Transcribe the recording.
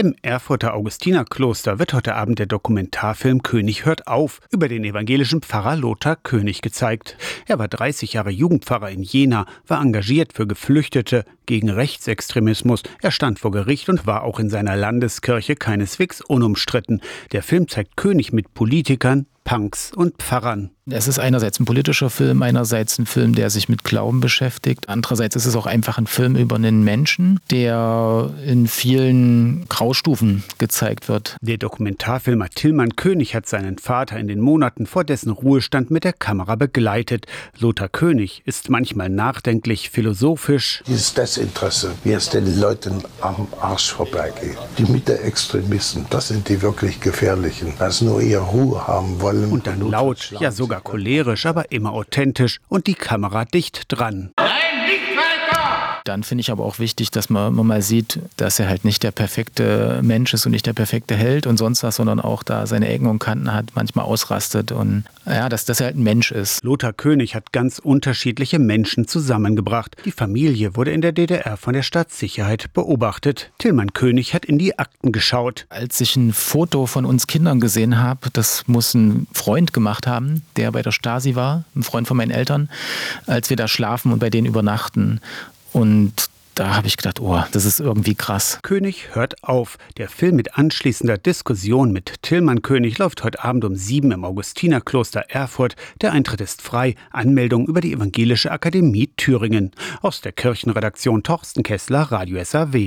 Im Erfurter Augustinerkloster wird heute Abend der Dokumentarfilm König hört auf über den evangelischen Pfarrer Lothar König gezeigt. Er war 30 Jahre Jugendpfarrer in Jena, war engagiert für Geflüchtete, gegen Rechtsextremismus. Er stand vor Gericht und war auch in seiner Landeskirche keineswegs unumstritten. Der Film zeigt König mit Politikern, Punks und Pfarrern. Es ist einerseits ein politischer Film, einerseits ein Film, der sich mit Glauben beschäftigt. Andererseits ist es auch einfach ein Film über einen Menschen, der in vielen Graustufen gezeigt wird. Der Dokumentarfilmer Tillmann König hat seinen Vater in den Monaten vor dessen Ruhestand mit der Kamera begleitet. Lothar König ist manchmal nachdenklich, philosophisch. Dieses Desinteresse, wie es den Leuten am Arsch vorbeigeht. Die Mitte-Extremisten, das sind die wirklich gefährlichen, dass nur ihre Ruhe haben wollen. Und dann laut, ja sogar sogar cholerisch, aber immer authentisch und die Kamera dicht dran. Dann finde ich aber auch wichtig, dass man, man, mal sieht, dass er halt nicht der perfekte Mensch ist und nicht der perfekte Held und sonst was, sondern auch da seine Ecken und Kanten hat, manchmal ausrastet und ja, dass, dass er halt ein Mensch ist. Lothar König hat ganz unterschiedliche Menschen zusammengebracht. Die Familie wurde in der DDR von der Staatssicherheit beobachtet. Tillmann König hat in die Akten geschaut. Als ich ein Foto von uns Kindern gesehen habe, das muss ein Freund gemacht haben, der bei der Stasi war, ein Freund von meinen Eltern, als wir da schlafen und bei denen übernachten. Und da habe ich gedacht, oh, das ist irgendwie krass. König hört auf. Der Film mit anschließender Diskussion mit Tillmann König läuft heute Abend um sieben im Augustinerkloster Erfurt. Der Eintritt ist frei. Anmeldung über die Evangelische Akademie Thüringen. Aus der Kirchenredaktion Torsten Kessler, Radio SAW.